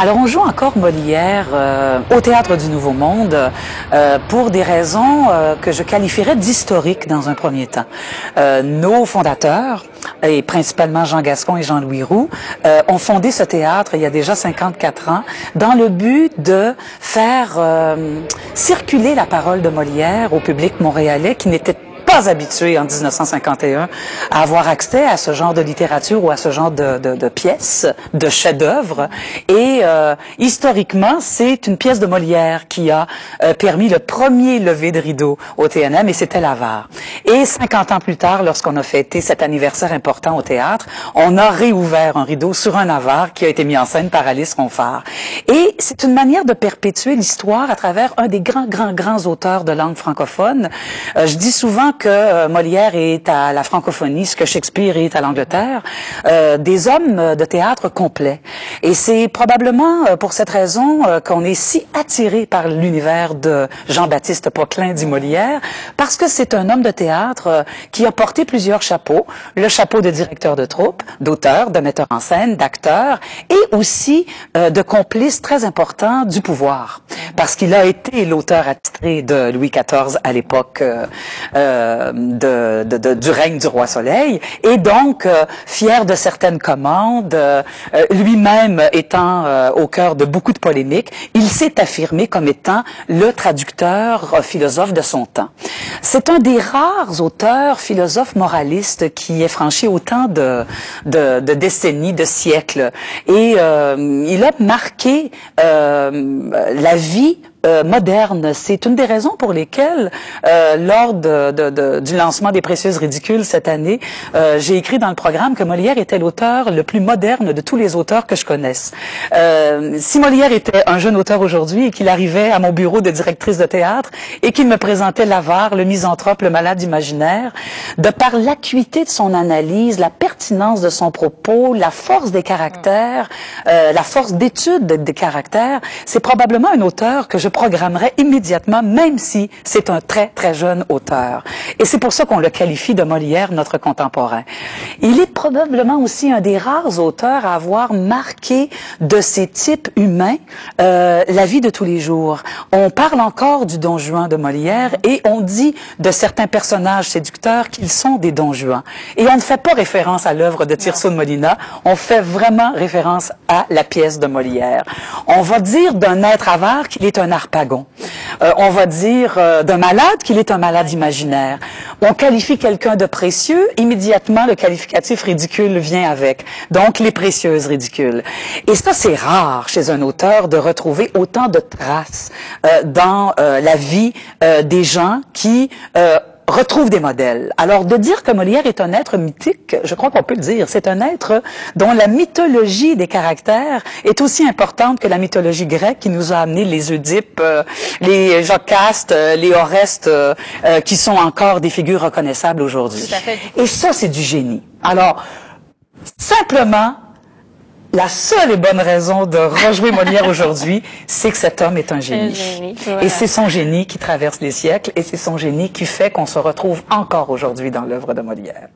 Alors, on joue encore Molière euh, au Théâtre du Nouveau Monde euh, pour des raisons euh, que je qualifierais d'historiques dans un premier temps. Euh, nos fondateurs, et principalement Jean Gascon et Jean-Louis Roux, euh, ont fondé ce théâtre il y a déjà 54 ans dans le but de faire euh, circuler la parole de Molière au public montréalais qui n'était pas habitué en 1951 à avoir accès à ce genre de littérature ou à ce genre de, de, de pièces, de chefs-d'œuvre. Et euh, historiquement, c'est une pièce de Molière qui a euh, permis le premier lever de rideau au TNM, et c'était l'avare. Et 50 ans plus tard, lorsqu'on a fêté cet anniversaire important au théâtre, on a réouvert un rideau sur un avare qui a été mis en scène par Alice Ronfard. Et c'est une manière de perpétuer l'histoire à travers un des grands, grands, grands auteurs de langue francophone. Euh, je dis souvent que euh, Molière est à la francophonie, ce que Shakespeare est à l'Angleterre, euh, des hommes de théâtre complets. Et c'est probablement euh, pour cette raison euh, qu'on est si attiré par l'univers de Jean-Baptiste Poquelin dit Molière, parce que c'est un homme de théâtre qui a porté plusieurs chapeaux, le chapeau de directeur de troupe, d'auteur, de metteur en scène, d'acteur, et aussi de complice très important du pouvoir, parce qu'il a été l'auteur attitré de Louis XIV à l'époque euh, euh, du règne du roi Soleil, et donc euh, fier de certaines commandes, euh, lui-même étant au cœur de beaucoup de polémiques, il s'est affirmé comme étant le traducteur philosophe de son temps. C'est un des rares auteurs philosophes moralistes qui ait franchi autant de, de, décennies, de siècles, et il a marqué la vie euh, moderne. C'est une des raisons pour lesquelles, euh, lors de, de- de- du lancement des Précieuses Ridicules cette année, euh, j'ai écrit dans le programme que Molière était l'auteur le plus moderne de tous les auteurs que je connaisse. Euh, si Molière était un jeune auteur aujourd'hui et qu'il arrivait à mon bureau de directrice de théâtre et qu'il me présentait l'avare, le misanthrope, le malade imaginaire, de par l'acuité de son analyse, la pertinence de son propos, la force des caractères, euh, la force d'étude de- des caractères, c'est probablement un auteur que je programmerais immédiatement, même si c'est un très, très jeune auteur. Et c'est pour ça qu'on le qualifie de Molière, notre contemporain. Il est probablement aussi un des rares auteurs à avoir marqué de ces types humains euh, la vie de tous les jours. On parle encore du Don Juan de Molière et on dit de certains personnages séducteurs qu'ils sont des Don Juan. Et on ne fait pas référence à l'œuvre de Tirso de Molina, on fait vraiment référence à la pièce de Molière. On va dire d'un être avare qu'il est un Euh, on va dire euh, d'un malade qu'il est un malade imaginaire. On qualifie quelqu'un de précieux, immédiatement le qualificatif ridicule vient avec. Donc les précieuses ridicules. Et ça, c'est rare chez un auteur de retrouver autant de traces euh, dans euh, la vie euh, des gens qui retrouve des modèles. Alors, de dire que Molière est un être mythique, je crois qu'on peut le dire. C'est un être dont la mythologie des caractères est aussi importante que la mythologie grecque qui nous a amené les Oedipe, euh, les Jocaste, euh, les Orestes, euh, euh, qui sont encore des figures reconnaissables aujourd'hui. Et ça, c'est du génie. Alors, simplement, la seule et bonne raison de rejouer Molière aujourd'hui, c'est que cet homme est un génie. génie, Et c'est son génie qui traverse les siècles et c'est son génie qui fait qu'on se retrouve encore aujourd'hui dans l'œuvre de Molière.